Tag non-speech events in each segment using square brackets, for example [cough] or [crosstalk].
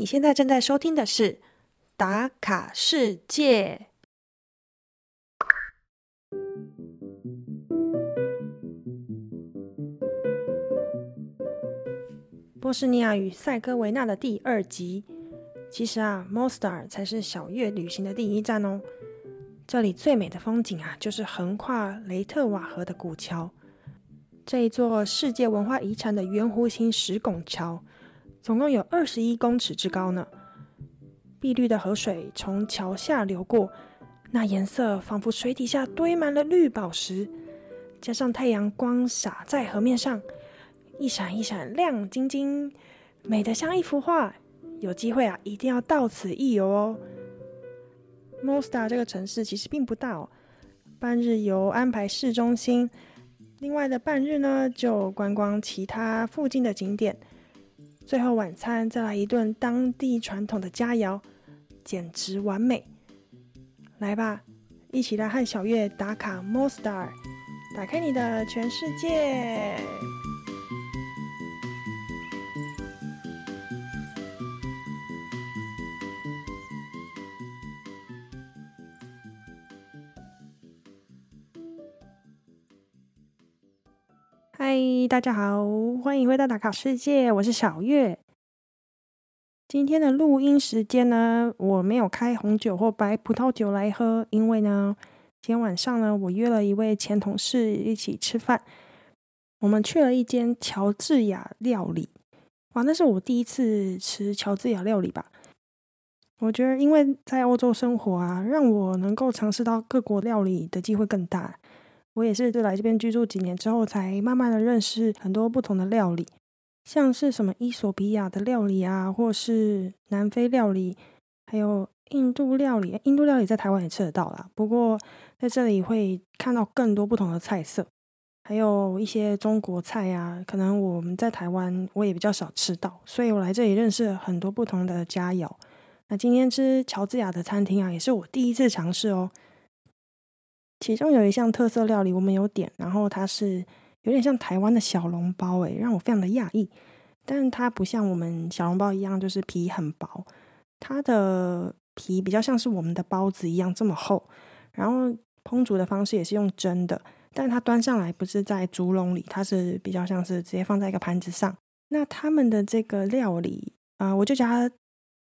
你现在正在收听的是《打卡世界》。波士尼亚与塞哥维纳的第二集。其实啊，Mostar 才是小月旅行的第一站哦。这里最美的风景啊，就是横跨雷特瓦河的古桥。这一座世界文化遗产的圆弧形石拱桥，总共有二十一公尺之高呢。碧绿的河水从桥下流过，那颜色仿佛水底下堆满了绿宝石，加上太阳光洒在河面上，一闪一闪亮晶晶，美得像一幅画。有机会啊，一定要到此一游哦。m o s t a 这个城市其实并不大哦，半日游安排市中心。另外的半日呢，就观光其他附近的景点，最后晚餐再来一顿当地传统的佳肴，简直完美。来吧，一起来和小月打卡 Mostar，打开你的全世界。嗨，大家好，欢迎回到打卡世界，我是小月。今天的录音时间呢，我没有开红酒或白葡萄酒来喝，因为呢，今天晚上呢，我约了一位前同事一起吃饭，我们去了一间乔治亚料理。哇，那是我第一次吃乔治亚料理吧？我觉得，因为在欧洲生活啊，让我能够尝试到各国料理的机会更大。我也是，就来这边居住几年之后，才慢慢的认识很多不同的料理，像是什么伊索比亚的料理啊，或是南非料理，还有印度料理。印度料理在台湾也吃得到啦，不过在这里会看到更多不同的菜色，还有一些中国菜啊，可能我们在台湾我也比较少吃到，所以我来这里认识了很多不同的佳肴。那今天吃乔治亚的餐厅啊，也是我第一次尝试哦。其中有一项特色料理，我们有点，然后它是有点像台湾的小笼包，诶，让我非常的讶异。但是它不像我们小笼包一样，就是皮很薄，它的皮比较像是我们的包子一样这么厚。然后烹煮的方式也是用蒸的，但它端上来不是在竹笼里，它是比较像是直接放在一个盘子上。那他们的这个料理，啊，我就叫它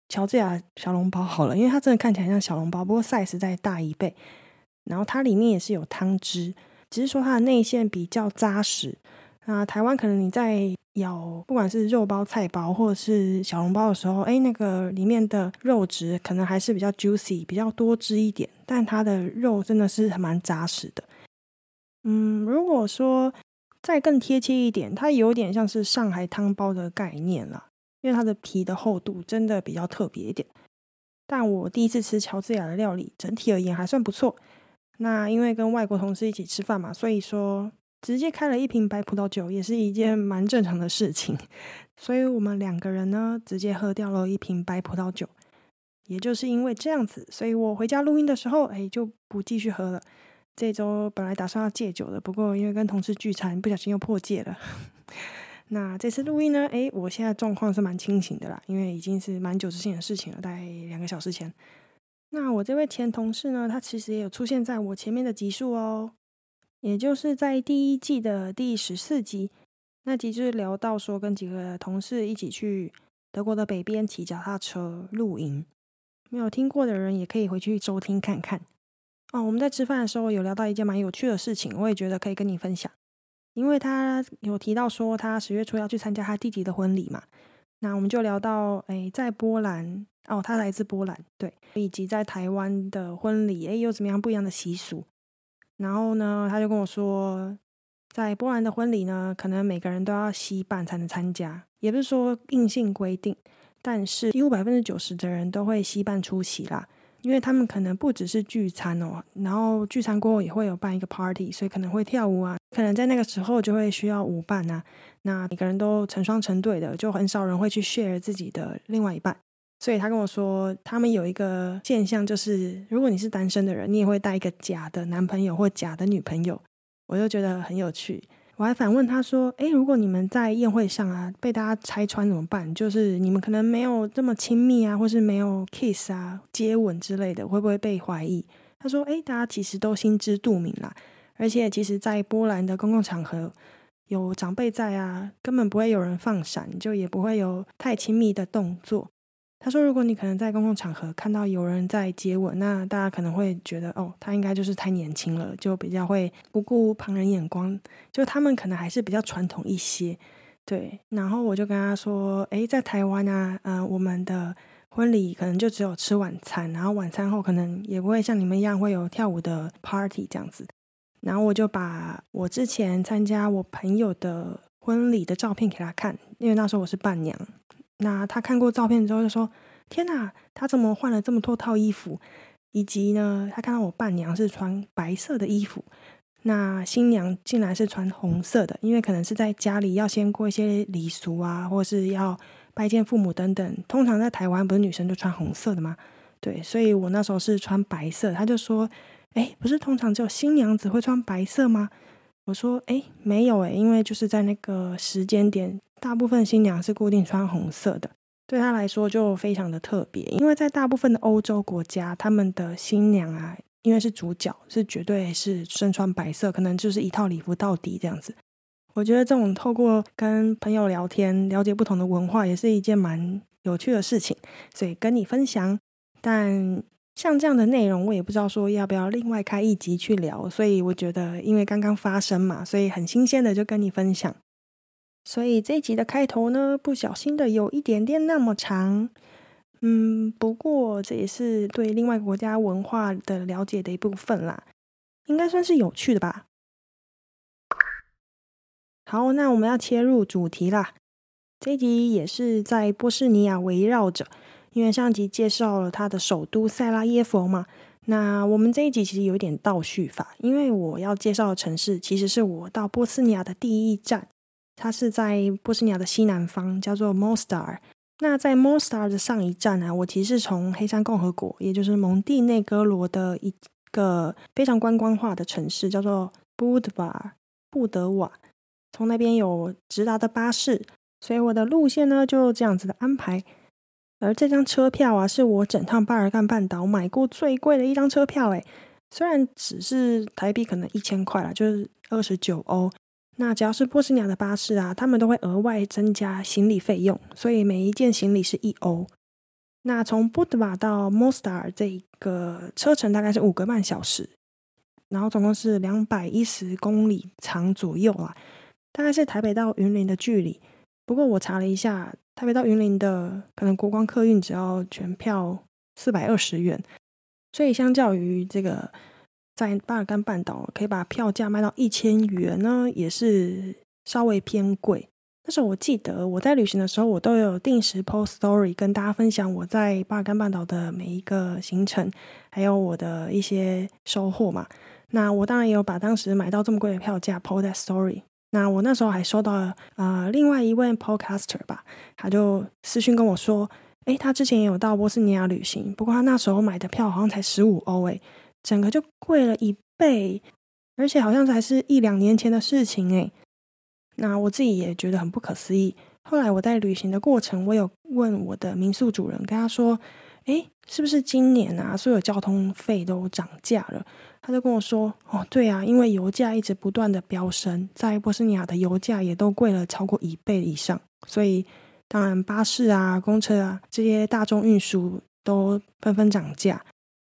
乔治亚小笼包好了，因为它真的看起来像小笼包，不过 size 再大一倍。然后它里面也是有汤汁，只是说它的内馅比较扎实。那台湾可能你在咬不管是肉包、菜包或者是小笼包的时候，哎，那个里面的肉质可能还是比较 juicy，比较多汁一点。但它的肉真的是蛮扎实的。嗯，如果说再更贴切一点，它有点像是上海汤包的概念了，因为它的皮的厚度真的比较特别一点。但我第一次吃乔治亚的料理，整体而言还算不错。那因为跟外国同事一起吃饭嘛，所以说直接开了一瓶白葡萄酒也是一件蛮正常的事情。所以我们两个人呢，直接喝掉了一瓶白葡萄酒。也就是因为这样子，所以我回家录音的时候，哎，就不继续喝了。这周本来打算要戒酒的，不过因为跟同事聚餐，不小心又破戒了。[laughs] 那这次录音呢，哎，我现在状况是蛮清醒的啦，因为已经是蛮久之前的事情了，大概两个小时前。那我这位前同事呢，他其实也有出现在我前面的集数哦，也就是在第一季的第十四集，那集就是聊到说跟几个同事一起去德国的北边骑脚踏车露营，没有听过的人也可以回去收听看看。哦，我们在吃饭的时候有聊到一件蛮有趣的事情，我也觉得可以跟你分享，因为他有提到说他十月初要去参加他弟弟的婚礼嘛。那我们就聊到，哎，在波兰哦，他来自波兰，对，以及在台湾的婚礼，哎，有怎么样不一样的习俗？然后呢，他就跟我说，在波兰的婚礼呢，可能每个人都要吸伴才能参加，也不是说硬性规定，但是几乎百分之九十的人都会吸伴出席啦。因为他们可能不只是聚餐哦，然后聚餐过后也会有办一个 party，所以可能会跳舞啊，可能在那个时候就会需要舞伴啊。那每个人都成双成对的，就很少人会去 share 自己的另外一半。所以他跟我说，他们有一个现象，就是如果你是单身的人，你也会带一个假的男朋友或假的女朋友。我就觉得很有趣。我还反问他说：“诶，如果你们在宴会上啊被大家拆穿怎么办？就是你们可能没有这么亲密啊，或是没有 kiss 啊、接吻之类的，会不会被怀疑？”他说：“诶，大家其实都心知肚明啦，而且其实，在波兰的公共场合有长辈在啊，根本不会有人放闪，就也不会有太亲密的动作。”他说：“如果你可能在公共场合看到有人在接吻，那大家可能会觉得，哦，他应该就是太年轻了，就比较会不顾旁人眼光，就他们可能还是比较传统一些。对，然后我就跟他说，诶，在台湾啊，呃，我们的婚礼可能就只有吃晚餐，然后晚餐后可能也不会像你们一样会有跳舞的 party 这样子。然后我就把我之前参加我朋友的婚礼的照片给他看，因为那时候我是伴娘。”那他看过照片之后就说：“天哪，他怎么换了这么多套衣服？以及呢，他看到我伴娘是穿白色的衣服，那新娘竟然是穿红色的，因为可能是在家里要先过一些礼俗啊，或是要拜见父母等等。通常在台湾不是女生就穿红色的吗？对，所以我那时候是穿白色。他就说：‘哎，不是通常只有新娘子会穿白色吗？’我说：‘哎，没有哎，因为就是在那个时间点。’大部分新娘是固定穿红色的，对她来说就非常的特别。因为在大部分的欧洲国家，他们的新娘啊，因为是主角，是绝对是身穿白色，可能就是一套礼服到底这样子。我觉得这种透过跟朋友聊天，了解不同的文化，也是一件蛮有趣的事情，所以跟你分享。但像这样的内容，我也不知道说要不要另外开一集去聊，所以我觉得因为刚刚发生嘛，所以很新鲜的就跟你分享。所以这一集的开头呢，不小心的有一点点那么长，嗯，不过这也是对另外国家文化的了解的一部分啦，应该算是有趣的吧。好，那我们要切入主题啦。这一集也是在波士尼亚围绕着，因为上集介绍了它的首都塞拉耶佛嘛。那我们这一集其实有一点倒叙法，因为我要介绍的城市其实是我到波斯尼亚的第一站。它是在波斯尼亚的西南方，叫做 Mostar。那在 Mostar 的上一站呢，我其实是从黑山共和国，也就是蒙蒂内哥罗的一个非常观光化的城市，叫做 Budva 布德瓦。从那边有直达的巴士，所以我的路线呢就这样子的安排。而这张车票啊，是我整趟巴尔干半岛买过最贵的一张车票。诶，虽然只是台币可能一千块啦，就是二十九欧。那只要是波斯尼亚的巴士啊，他们都会额外增加行李费用，所以每一件行李是一欧。那从布德瓦到 Mostar 这个车程大概是五个半小时，然后总共是两百一十公里长左右啊，大概是台北到云林的距离。不过我查了一下，台北到云林的可能国光客运只要全票四百二十元，所以相较于这个。在巴尔干半岛可以把票价卖到一千元呢，也是稍微偏贵。但是我记得我在旅行的时候，我都有定时 post story 跟大家分享我在巴尔干半岛的每一个行程，还有我的一些收获嘛。那我当然也有把当时买到这么贵的票价 post 在 story。那我那时候还收到了啊，另外一位 podcaster 吧，他就私讯跟我说，诶，他之前也有到波斯尼亚旅行，不过他那时候买的票好像才十五欧诶。整个就贵了一倍，而且好像才是一两年前的事情诶。那我自己也觉得很不可思议。后来我在旅行的过程，我有问我的民宿主人，跟他说：“诶，是不是今年啊，所有交通费都涨价了？”他就跟我说：“哦，对啊，因为油价一直不断的飙升，在波斯尼亚的油价也都贵了超过一倍以上，所以当然巴士啊、公车啊这些大众运输都纷纷涨价。”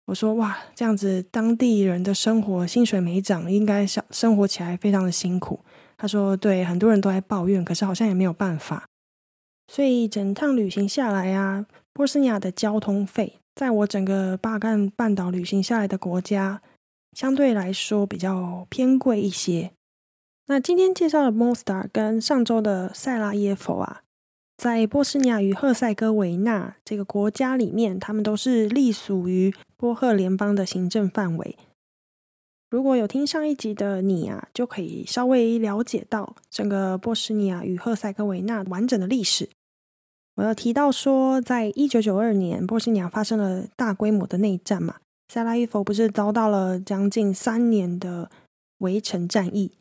我说哇，这样子当地人的生活薪水没涨，应该生生活起来非常的辛苦。他说对，很多人都在抱怨，可是好像也没有办法。所以整趟旅行下来啊，波斯尼亚的交通费，在我整个巴干半岛旅行下来的国家，相对来说比较偏贵一些。那今天介绍的 Mostar 跟上周的塞拉耶夫啊。在波斯尼亚与赫塞哥维纳这个国家里面，他们都是隶属于波赫联邦的行政范围。如果有听上一集的你啊，就可以稍微了解到整个波斯尼亚与赫塞哥维纳完整的历史。我要提到说，在一九九二年，波斯尼亚发生了大规模的内战嘛，塞拉伊夫不是遭到了将近三年的围城战役。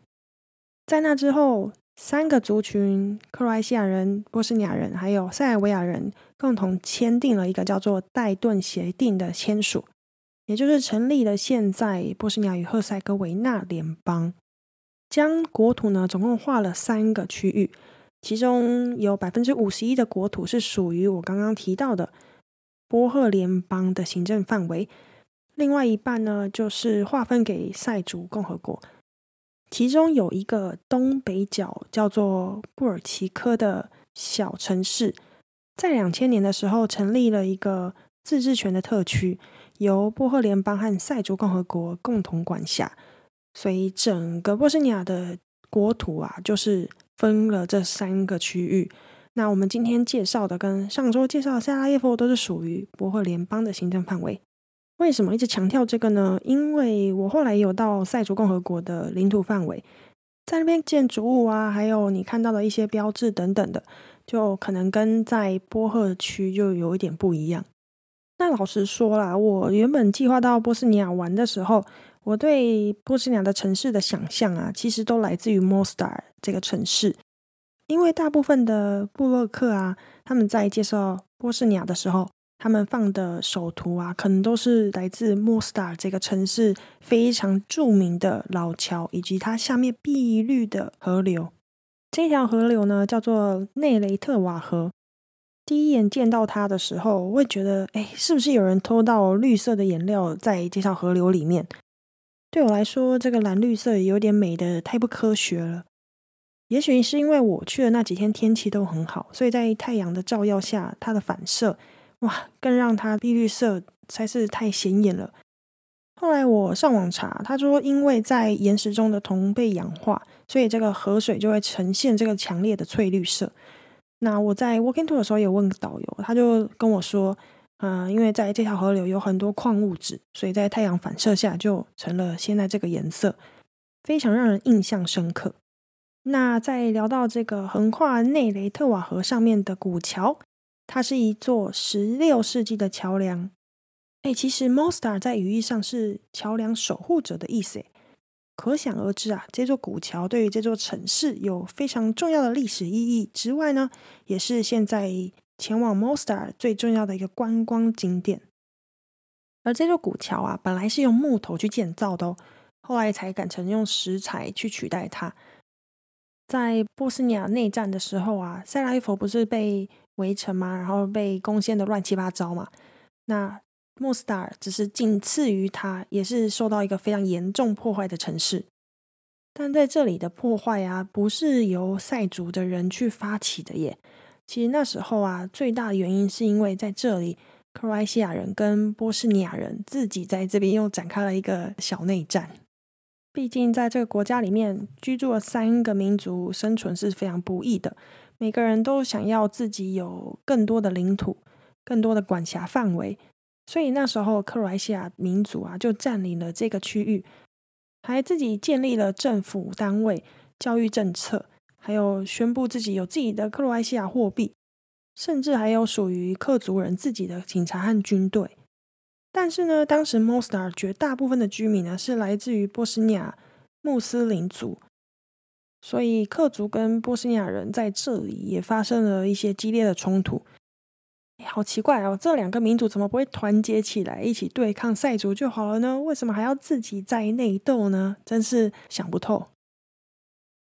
在那之后，三个族群——克罗埃西亚人、波斯尼亚人还有塞尔维亚人——共同签订了一个叫做《戴顿协定》的签署，也就是成立了现在波斯尼亚与赫塞哥维纳联邦。将国土呢，总共划了三个区域，其中有百分之五十一的国土是属于我刚刚提到的波赫联邦的行政范围，另外一半呢，就是划分给塞族共和国。其中有一个东北角叫做布尔奇科的小城市，在两千年的时候成立了一个自治权的特区，由波赫联邦和塞族共和国共同管辖。所以整个波斯尼亚的国土啊，就是分了这三个区域。那我们今天介绍的跟上周介绍的塞拉耶夫都是属于波赫联邦的行政范围。为什么一直强调这个呢？因为我后来有到塞族共和国的领土范围，在那边建筑物啊，还有你看到的一些标志等等的，就可能跟在波赫区就有一点不一样。那老实说啦，我原本计划到波斯尼亚玩的时候。我对波斯尼亚的城市的想象啊，其实都来自于 Mostar 这个城市，因为大部分的布洛克啊，他们在介绍波斯尼亚的时候，他们放的首图啊，可能都是来自 Mostar 这个城市非常著名的老桥，以及它下面碧绿的河流。这条河流呢，叫做内雷特瓦河。第一眼见到它的时候，我会觉得，哎，是不是有人偷到绿色的颜料在这条河流里面？对我来说，这个蓝绿色有点美的太不科学了。也许是因为我去的那几天天气都很好，所以在太阳的照耀下，它的反射哇，更让它碧绿色才是太显眼了。后来我上网查，他说因为在岩石中的铜被氧化，所以这个河水就会呈现这个强烈的翠绿色。那我在 walking to 的时候也问导游，他就跟我说。嗯，因为在这条河流有很多矿物质，所以在太阳反射下就成了现在这个颜色，非常让人印象深刻。那在聊到这个横跨内雷特瓦河上面的古桥，它是一座十六世纪的桥梁。哎，其实 Mostar 在语义上是桥梁守护者的意思，可想而知啊，这座古桥对于这座城市有非常重要的历史意义之外呢，也是现在。前往 Mostar 最重要的一个观光景点，而这座古桥啊，本来是用木头去建造的哦，后来才改成用石材去取代它。在波斯尼亚内战的时候啊，塞拉耶佛不是被围城嘛？然后被攻陷的乱七八糟嘛。那 Mostar 只是仅次于它，也是受到一个非常严重破坏的城市。但在这里的破坏啊，不是由塞族的人去发起的耶。其实那时候啊，最大的原因是因为在这里，克罗埃西亚人跟波斯尼亚人自己在这边又展开了一个小内战。毕竟在这个国家里面居住了三个民族，生存是非常不易的。每个人都想要自己有更多的领土、更多的管辖范围，所以那时候克罗埃西亚民族啊就占领了这个区域，还自己建立了政府单位、教育政策。还有宣布自己有自己的克罗埃西亚货币，甚至还有属于克族人自己的警察和军队。但是呢，当时 Mostar 绝大部分的居民呢是来自于波斯尼亚穆斯林族，所以克族跟波斯尼亚人在这里也发生了一些激烈的冲突。好奇怪哦，这两个民族怎么不会团结起来一起对抗塞族就好了呢？为什么还要自己在内斗呢？真是想不透。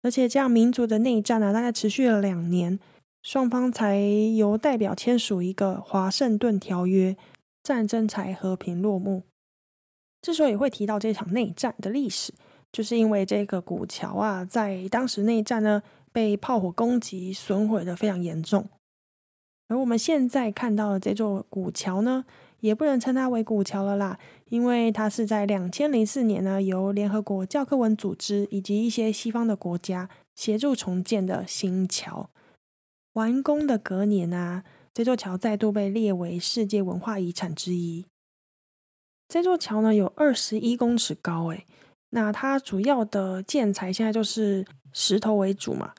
而且这样民族的内战呢，大概持续了两年，双方才由代表签署一个华盛顿条约，战争才和平落幕。之所以会提到这场内战的历史，就是因为这个古桥啊，在当时内战呢，被炮火攻击损毁的非常严重。而我们现在看到的这座古桥呢，也不能称它为古桥了啦。因为它是在两千零四年呢，由联合国教科文组织以及一些西方的国家协助重建的新桥。完工的隔年啊，这座桥再度被列为世界文化遗产之一。这座桥呢有二十一公尺高，诶，那它主要的建材现在就是石头为主嘛。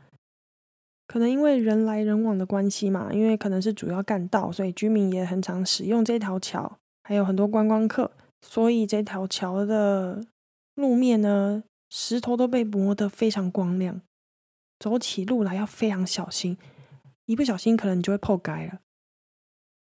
可能因为人来人往的关系嘛，因为可能是主要干道，所以居民也很常使用这条桥，还有很多观光客。所以这条桥的路面呢，石头都被磨得非常光亮，走起路来要非常小心，一不小心可能你就会破街了。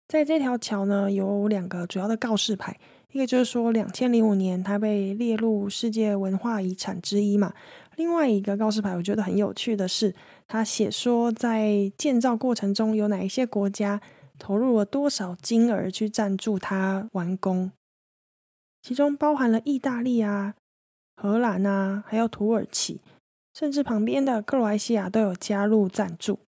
在这条桥呢，有两个主要的告示牌，一个就是说两千零五年它被列入世界文化遗产之一嘛。另外一个告示牌，我觉得很有趣的是，它写说在建造过程中有哪一些国家投入了多少金额去赞助它完工，其中包含了意大利啊、荷兰啊，还有土耳其，甚至旁边的克罗埃西亚都有加入赞助。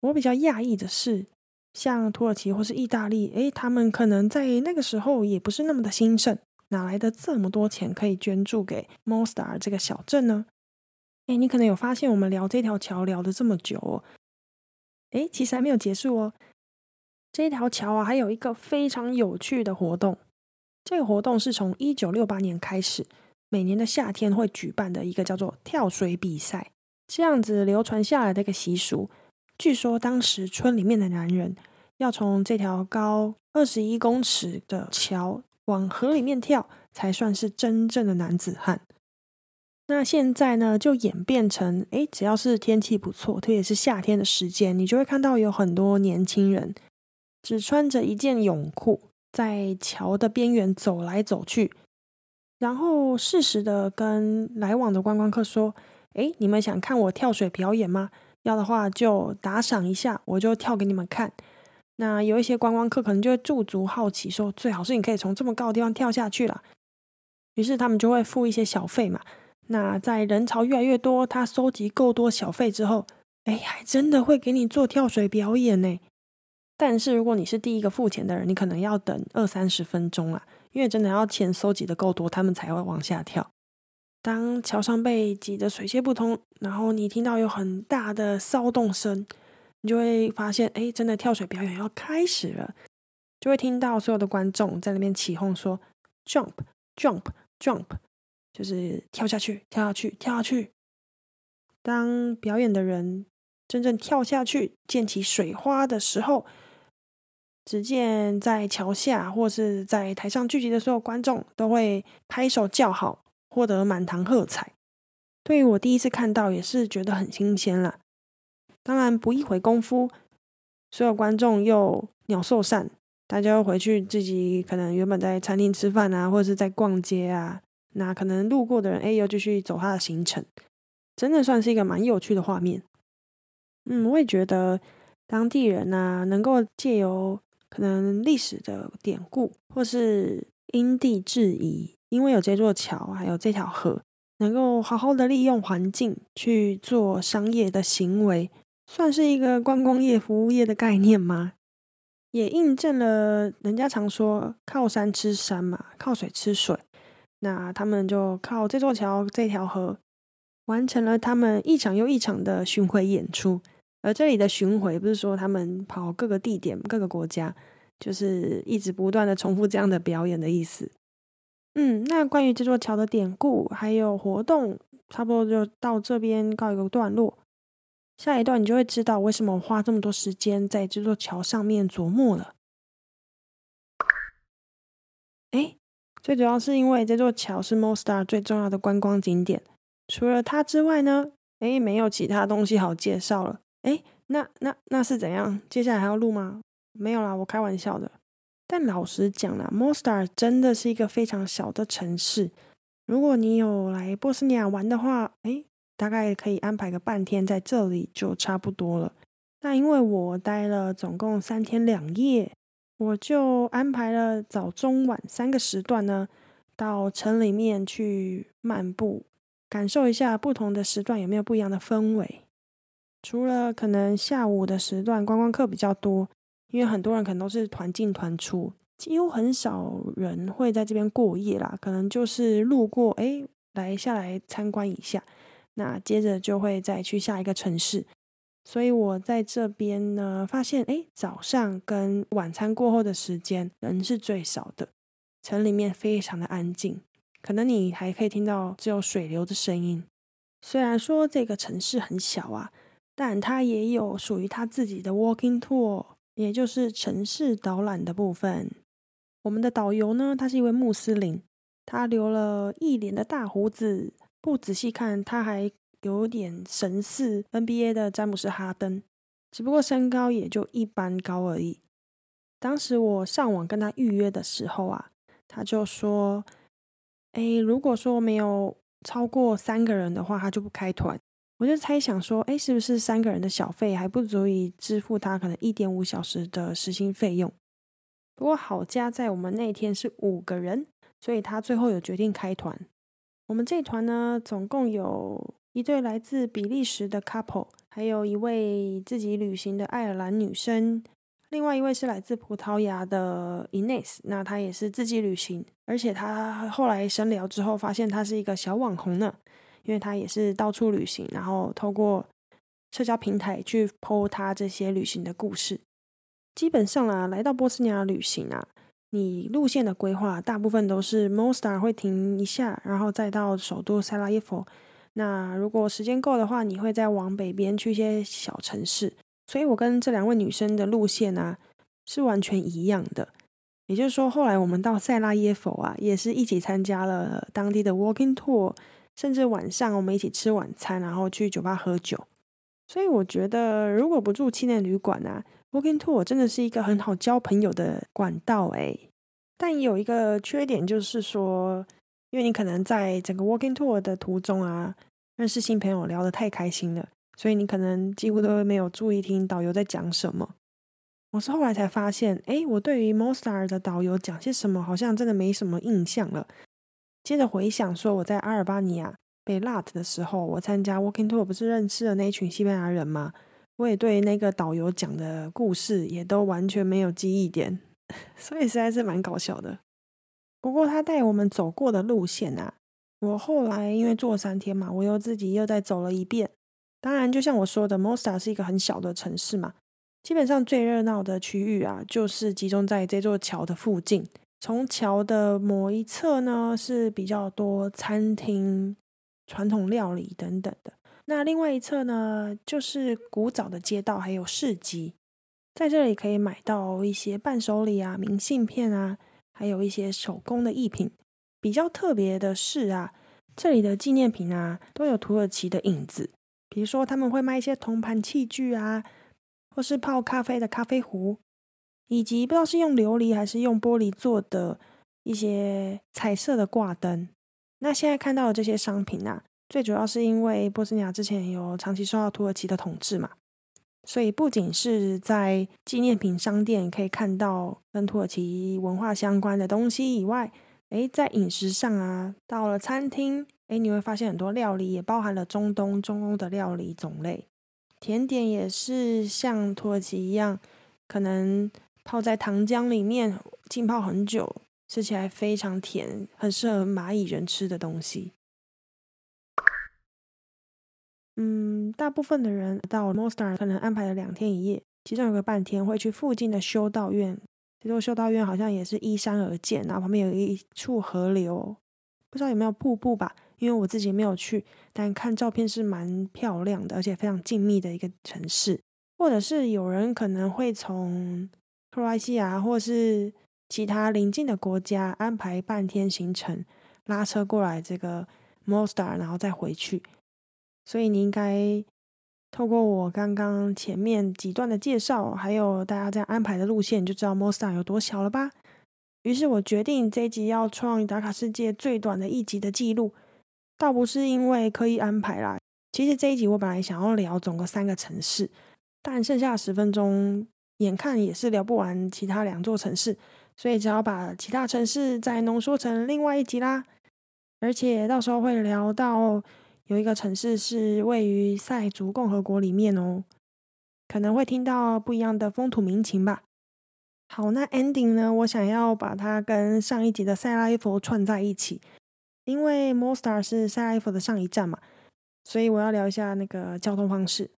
我比较讶异的是。像土耳其或是意大利，诶，他们可能在那个时候也不是那么的兴盛，哪来的这么多钱可以捐助给 Mostar 这个小镇呢？诶，你可能有发现，我们聊这条桥聊了这么久，哦，诶，其实还没有结束哦。这条桥啊，还有一个非常有趣的活动，这个活动是从一九六八年开始，每年的夏天会举办的一个叫做跳水比赛，这样子流传下来的一个习俗。据说当时村里面的男人要从这条高二十一公尺的桥往河里面跳，才算是真正的男子汉。那现在呢，就演变成，哎，只要是天气不错，特别是夏天的时间，你就会看到有很多年轻人只穿着一件泳裤，在桥的边缘走来走去，然后适时的跟来往的观光客说：“哎，你们想看我跳水表演吗？”要的话就打赏一下，我就跳给你们看。那有一些观光客可能就会驻足好奇，说最好是你可以从这么高的地方跳下去了。于是他们就会付一些小费嘛。那在人潮越来越多，他收集够多小费之后，哎，还真的会给你做跳水表演呢。但是如果你是第一个付钱的人，你可能要等二三十分钟啊，因为真的要钱收集的够多，他们才会往下跳。当桥上被挤得水泄不通，然后你听到有很大的骚动声，你就会发现，哎，真的跳水表演要开始了，就会听到所有的观众在那边起哄说：“jump, jump, jump”，就是跳下去，跳下去，跳下去。当表演的人真正跳下去溅起水花的时候，只见在桥下或是在台上聚集的所有观众都会拍手叫好。获得满堂喝彩，对于我第一次看到也是觉得很新鲜了。当然不一会功夫，所有观众又鸟兽散，大家又回去自己可能原本在餐厅吃饭啊，或者是在逛街啊，那可能路过的人哎又继续走他的行程，真的算是一个蛮有趣的画面。嗯，我也觉得当地人呐能够借由可能历史的典故或是因地制宜。因为有这座桥，还有这条河，能够好好的利用环境去做商业的行为，算是一个观光业、服务业的概念吗？也印证了人家常说“靠山吃山”嘛，“靠水吃水”。那他们就靠这座桥、这条河，完成了他们一场又一场的巡回演出。而这里的巡回，不是说他们跑各个地点、各个国家，就是一直不断的重复这样的表演的意思。嗯，那关于这座桥的典故还有活动，差不多就到这边告一个段落。下一段你就会知道为什么我花这么多时间在这座桥上面琢磨了。哎，最主要是因为这座桥是 Mostar 最重要的观光景点，除了它之外呢，哎，没有其他东西好介绍了。哎，那那那是怎样？接下来还要录吗？没有啦，我开玩笑的。但老实讲啦，Mostar 真的是一个非常小的城市。如果你有来波斯尼亚玩的话，哎，大概可以安排个半天在这里就差不多了。那因为我待了总共三天两夜，我就安排了早中晚三个时段呢，到城里面去漫步，感受一下不同的时段有没有不一样的氛围。除了可能下午的时段观光客比较多。因为很多人可能都是团进团出，几乎很少人会在这边过夜啦。可能就是路过，哎，来下来参观一下，那接着就会再去下一个城市。所以我在这边呢，发现，哎，早上跟晚餐过后的时间人是最少的，城里面非常的安静，可能你还可以听到只有水流的声音。虽然说这个城市很小啊，但它也有属于它自己的 walking tour。也就是城市导览的部分，我们的导游呢，他是一位穆斯林，他留了一脸的大胡子，不仔细看，他还有点神似 NBA 的詹姆斯哈登，只不过身高也就一般高而已。当时我上网跟他预约的时候啊，他就说：“哎，如果说没有超过三个人的话，他就不开团。”我就猜想说：“哎，是不是三个人的小费还不足以支付他可能一点五小时的时薪费用？”不过好家在我们那天是五个人，所以他最后有决定开团。我们这团呢，总共有一对来自比利时的 couple，还有一位自己旅行的爱尔兰女生，另外一位是来自葡萄牙的 Ines，那她也是自己旅行，而且她后来深聊之后发现她是一个小网红呢，因为她也是到处旅行，然后透过社交平台去 po 她这些旅行的故事。基本上啊，来到波斯尼亚旅行啊。你路线的规划大部分都是 Mostar 会停一下，然后再到首都塞拉耶夫。那如果时间够的话，你会再往北边去一些小城市。所以我跟这两位女生的路线啊是完全一样的。也就是说，后来我们到塞拉耶夫啊，也是一起参加了当地的 Walking Tour，甚至晚上我们一起吃晚餐，然后去酒吧喝酒。所以我觉得，如果不住青年旅馆啊，Walking tour 真的是一个很好交朋友的管道诶，但有一个缺点就是说，因为你可能在整个 Walking tour 的途中啊，认识新朋友聊得太开心了，所以你可能几乎都没有注意听导游在讲什么。我是后来才发现，哎，我对于 Mostar 的导游讲些什么，好像真的没什么印象了。接着回想说，我在阿尔巴尼亚被 Lat 的时候，我参加 Walking tour 不是认识了那一群西班牙人吗？我也对那个导游讲的故事也都完全没有记忆点，[laughs] 所以实在是蛮搞笑的。不过他带我们走过的路线啊，我后来因为坐三天嘛，我又自己又再走了一遍。当然，就像我说的，Mosta 是一个很小的城市嘛，基本上最热闹的区域啊，就是集中在这座桥的附近。从桥的某一侧呢，是比较多餐厅、传统料理等等的。那另外一侧呢，就是古早的街道，还有市集，在这里可以买到一些伴手礼啊、明信片啊，还有一些手工的艺品。比较特别的是啊，这里的纪念品啊，都有土耳其的影子。比如说，他们会卖一些铜盘器具啊，或是泡咖啡的咖啡壶，以及不知道是用琉璃还是用玻璃做的一些彩色的挂灯。那现在看到的这些商品啊。最主要是因为波斯尼亚之前有长期受到土耳其的统治嘛，所以不仅是在纪念品商店可以看到跟土耳其文化相关的东西以外，诶，在饮食上啊，到了餐厅，诶，你会发现很多料理也包含了中东、中欧的料理种类，甜点也是像土耳其一样，可能泡在糖浆里面浸泡很久，吃起来非常甜，很适合蚂蚁人吃的东西。嗯，大部分的人到 Mostar 可能安排了两天一夜，其中有个半天会去附近的修道院。这座修道院好像也是依山而建，然后旁边有一处河流，不知道有没有瀑布吧？因为我自己没有去，但看照片是蛮漂亮的，而且非常静谧的一个城市。或者是有人可能会从克罗埃西亚或是其他邻近的国家安排半天行程，拉车过来这个 Mostar，然后再回去。所以你应该透过我刚刚前面几段的介绍，还有大家这样安排的路线，就知道 Mostar 有多小了吧？于是我决定这一集要创打卡世界最短的一集的记录，倒不是因为刻意安排啦。其实这一集我本来想要聊总共三个城市，但剩下十分钟，眼看也是聊不完其他两座城市，所以只好把其他城市再浓缩成另外一集啦。而且到时候会聊到。有一个城市是位于塞族共和国里面哦，可能会听到不一样的风土民情吧。好，那 ending 呢？我想要把它跟上一集的塞拉耶夫串在一起，因为 Mostar 是塞拉耶夫的上一站嘛，所以我要聊一下那个交通方式。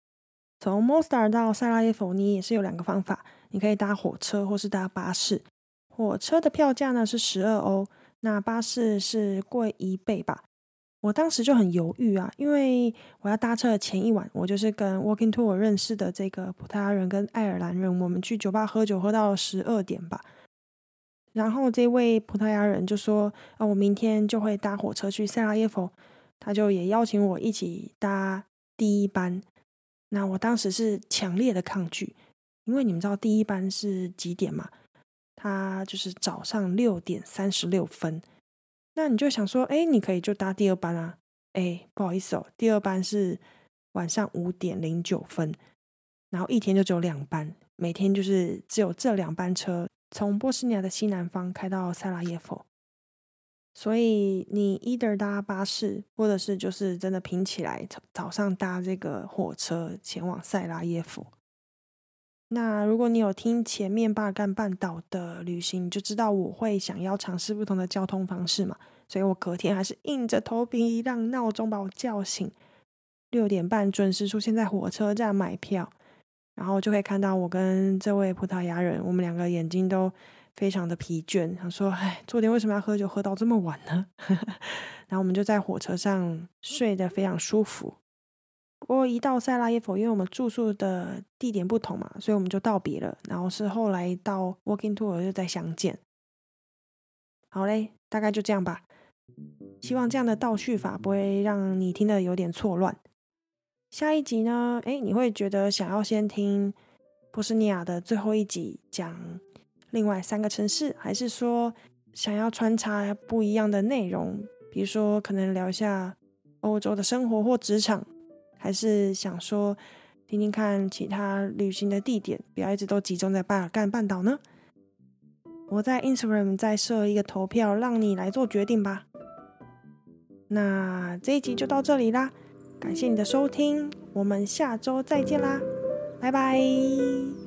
从 Mostar 到塞拉耶夫，你也是有两个方法，你可以搭火车或是搭巴士。火车的票价呢是十二欧，那巴士是贵一倍吧。我当时就很犹豫啊，因为我要搭车的前一晚，我就是跟 Walking Tour 认识的这个葡萄牙人跟爱尔兰人，我们去酒吧喝酒，喝到十二点吧。然后这位葡萄牙人就说：“啊，我明天就会搭火车去塞拉耶夫。”他就也邀请我一起搭第一班。那我当时是强烈的抗拒，因为你们知道第一班是几点嘛？他就是早上六点三十六分。那你就想说，哎，你可以就搭第二班啊？哎，不好意思哦，第二班是晚上五点零九分，然后一天就只有两班，每天就是只有这两班车从波斯尼亚的西南方开到塞拉耶夫。所以你 either 搭巴士，或者是就是真的拼起来早上搭这个火车前往塞拉耶夫。那如果你有听前面巴尔干半岛的旅行，就知道我会想要尝试不同的交通方式嘛。所以我隔天还是硬着头皮让闹钟把我叫醒，六点半准时出现在火车站买票，然后就可以看到我跟这位葡萄牙人，我们两个眼睛都非常的疲倦，想说：“哎，昨天为什么要喝酒喝到这么晚呢？” [laughs] 然后我们就在火车上睡得非常舒服。不过一到塞拉耶夫，因为我们住宿的地点不同嘛，所以我们就道别了。然后是后来到 Walking Tour 又再相见。好嘞，大概就这样吧。希望这样的倒叙法不会让你听得有点错乱。下一集呢？哎，你会觉得想要先听波斯尼亚的最后一集讲另外三个城市，还是说想要穿插不一样的内容？比如说可能聊一下欧洲的生活或职场。还是想说听听看其他旅行的地点，不要一直都集中在巴尔干半岛呢。我在 Instagram 再设一个投票，让你来做决定吧。那这一集就到这里啦，感谢你的收听，我们下周再见啦，拜拜。